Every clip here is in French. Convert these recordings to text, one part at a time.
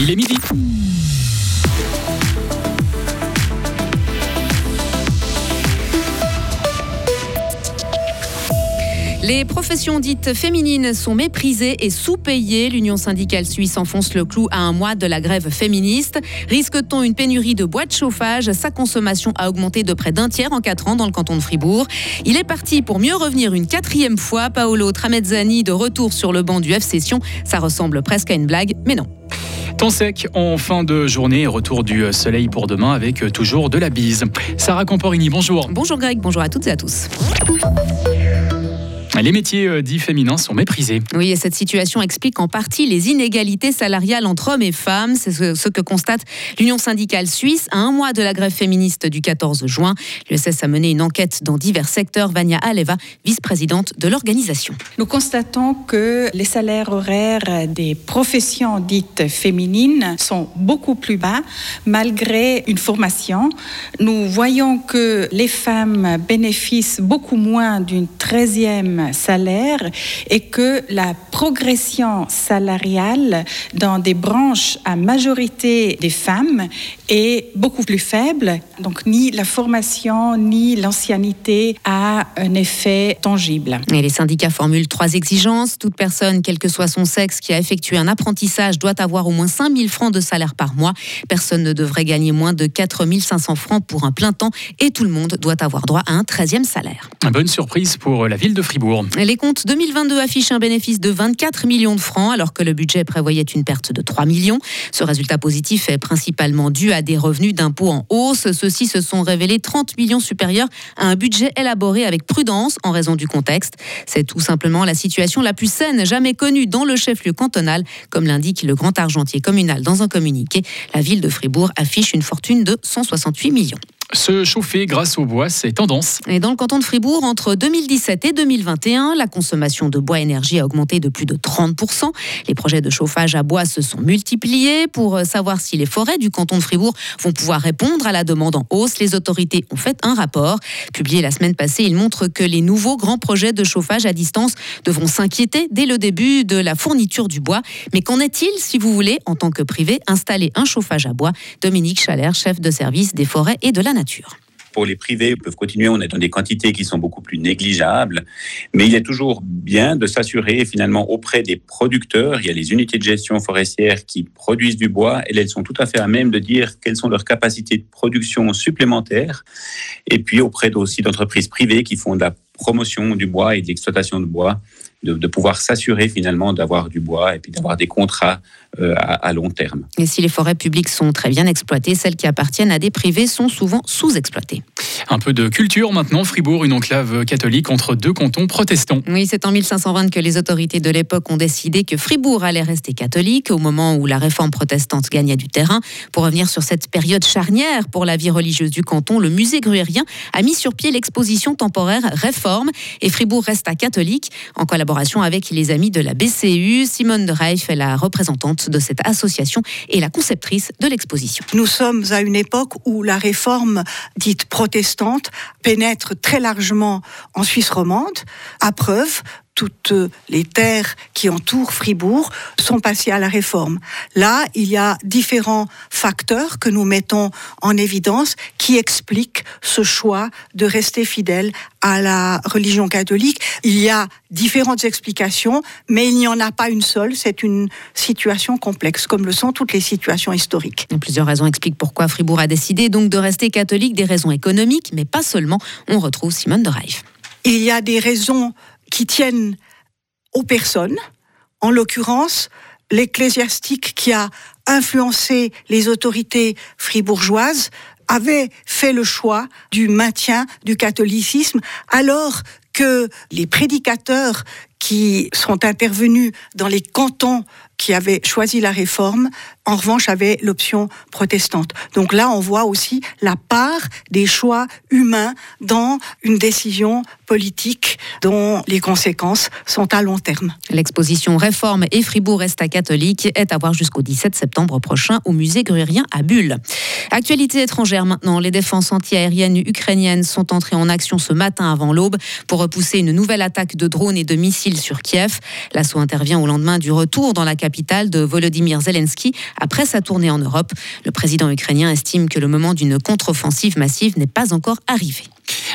Il est midi. Les professions dites féminines sont méprisées et sous-payées. L'Union syndicale suisse enfonce le clou à un mois de la grève féministe. Risque-t-on une pénurie de bois de chauffage? Sa consommation a augmenté de près d'un tiers en quatre ans dans le canton de Fribourg. Il est parti pour mieux revenir une quatrième fois. Paolo Tramezzani de retour sur le banc du F Session. Ça ressemble presque à une blague, mais non. Temps sec en fin de journée, retour du soleil pour demain avec toujours de la bise. Sarah Camporini, bonjour. Bonjour Greg, bonjour à toutes et à tous. Les métiers euh, dits féminins sont méprisés. Oui, et cette situation explique en partie les inégalités salariales entre hommes et femmes. C'est ce que constate l'Union syndicale suisse à un mois de la grève féministe du 14 juin. L'USS a mené une enquête dans divers secteurs. Vania Aleva, vice-présidente de l'organisation. Nous constatons que les salaires horaires des professions dites féminines sont beaucoup plus bas malgré une formation. Nous voyons que les femmes bénéficient beaucoup moins d'une 13e salaire et que la progression salariale dans des branches à majorité des femmes est beaucoup plus faible. Donc ni la formation ni l'ancienneté a un effet tangible. Et les syndicats formulent trois exigences. Toute personne, quel que soit son sexe, qui a effectué un apprentissage doit avoir au moins 5 000 francs de salaire par mois. Personne ne devrait gagner moins de 4 500 francs pour un plein temps et tout le monde doit avoir droit à un 13e salaire. Une bonne surprise pour la ville de Fribourg. Les comptes 2022 affichent un bénéfice de 24 millions de francs alors que le budget prévoyait une perte de 3 millions. Ce résultat positif est principalement dû à des revenus d'impôts en hausse. Ceux-ci se sont révélés 30 millions supérieurs à un budget élaboré avec prudence en raison du contexte. C'est tout simplement la situation la plus saine jamais connue dans le chef-lieu cantonal, comme l'indique le grand argentier communal dans un communiqué. La ville de Fribourg affiche une fortune de 168 millions. Se chauffer grâce au bois, c'est tendance. Et dans le canton de Fribourg, entre 2017 et 2021, la consommation de bois énergie a augmenté de plus de 30%. Les projets de chauffage à bois se sont multipliés. Pour savoir si les forêts du canton de Fribourg vont pouvoir répondre à la demande en hausse, les autorités ont fait un rapport. Publié la semaine passée, il montre que les nouveaux grands projets de chauffage à distance devront s'inquiéter dès le début de la fourniture du bois. Mais qu'en est-il si vous voulez, en tant que privé, installer un chauffage à bois? Dominique Chalère, chef de service des forêts et de la pour les privés, ils peuvent continuer, on est dans des quantités qui sont beaucoup plus négligeables, mais il est toujours bien de s'assurer finalement auprès des producteurs, il y a les unités de gestion forestière qui produisent du bois, et elles sont tout à fait à même de dire quelles sont leurs capacités de production supplémentaires, et puis auprès aussi d'entreprises privées qui font de la promotion du bois et de l'exploitation de bois, de, de pouvoir s'assurer finalement d'avoir du bois et puis d'avoir des contrats euh, à, long terme. Et si les forêts publiques sont très bien exploitées, celles qui appartiennent à des privés sont souvent sous-exploitées. Un peu de culture maintenant. Fribourg, une enclave catholique entre deux cantons protestants. Oui, c'est en 1520 que les autorités de l'époque ont décidé que Fribourg allait rester catholique au moment où la réforme protestante gagnait du terrain. Pour revenir sur cette période charnière pour la vie religieuse du canton, le musée gruérien a mis sur pied l'exposition temporaire Réforme et Fribourg resta catholique en collaboration avec les amis de la BCU. Simone de Reif est la représentante de cette association et la conceptrice de l'exposition. Nous sommes à une époque où la réforme dite protestante pénètre très largement en Suisse romande, à preuve toutes les terres qui entourent Fribourg sont passées à la réforme. Là, il y a différents facteurs que nous mettons en évidence qui expliquent ce choix de rester fidèle à la religion catholique. Il y a différentes explications, mais il n'y en a pas une seule. C'est une situation complexe, comme le sont toutes les situations historiques. Plusieurs raisons expliquent pourquoi Fribourg a décidé donc de rester catholique, des raisons économiques, mais pas seulement. On retrouve Simone de Reif. Il y a des raisons qui tiennent aux personnes, en l'occurrence l'ecclésiastique qui a influencé les autorités fribourgeoises avait fait le choix du maintien du catholicisme alors que les prédicateurs qui sont intervenus dans les cantons qui avaient choisi la réforme, en revanche, avaient l'option protestante. Donc là, on voit aussi la part des choix humains dans une décision politique dont les conséquences sont à long terme. L'exposition Réforme et Fribourg reste à catholique est à voir jusqu'au 17 septembre prochain au musée grurien à Bulle. Actualité étrangère maintenant, les défenses antiaériennes ukrainiennes sont entrées en action ce matin avant l'aube pour repousser une nouvelle attaque de drones et de missiles sur Kiev. L'assaut intervient au lendemain du retour dans la capitale de Volodymyr Zelensky après sa tournée en Europe. Le président ukrainien estime que le moment d'une contre-offensive massive n'est pas encore arrivé.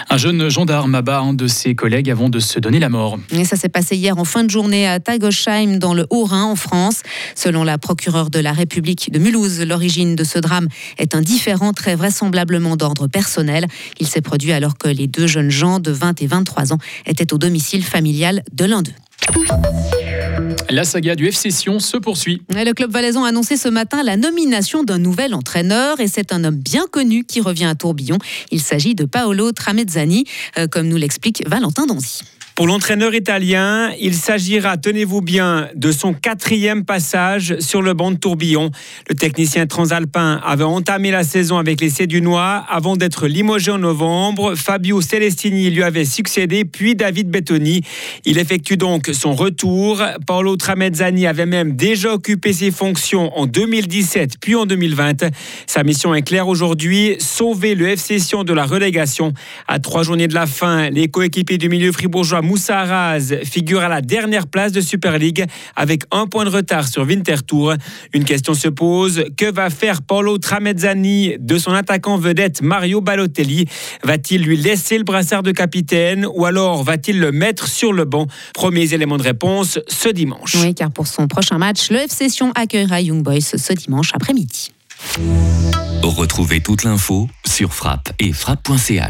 Un jeune gendarme abat un de ses collègues avant de se donner la mort. Et ça s'est passé hier en fin de journée à Tagosheim, dans le Haut-Rhin, en France. Selon la procureure de la République de Mulhouse, l'origine de ce drame est indifférent, très vraisemblablement d'ordre personnel. Il s'est produit alors que les deux jeunes gens de 20 et 23 ans étaient au domicile familial de l'un d'eux. La saga du FC Sion se poursuit. Le club valaisan a annoncé ce matin la nomination d'un nouvel entraîneur et c'est un homme bien connu qui revient à Tourbillon. Il s'agit de Paolo Tramezzani, euh, comme nous l'explique Valentin Donzi. Pour l'entraîneur italien, il s'agira, tenez-vous bien, de son quatrième passage sur le banc de tourbillon. Le technicien transalpin avait entamé la saison avec les Cédunois avant d'être limogé en novembre. Fabio Celestini lui avait succédé, puis David Bettoni. Il effectue donc son retour. Paolo Tramezzani avait même déjà occupé ses fonctions en 2017 puis en 2020. Sa mission est claire aujourd'hui, sauver le FC Sion de la relégation. À trois journées de la fin, les coéquipiers du milieu fribourgeois Moussa Arraz figure à la dernière place de Super League avec un point de retard sur Winterthur. Une question se pose, que va faire Paolo Tramezzani de son attaquant vedette Mario Balotelli? Va-t-il lui laisser le brassard de capitaine ou alors va-t-il le mettre sur le banc? Premiers éléments de réponse ce dimanche. Oui, car pour son prochain match, le FC Sion accueillera Young Boys ce dimanche après-midi. Retrouvez toute l'info sur frappe et frappe.ch.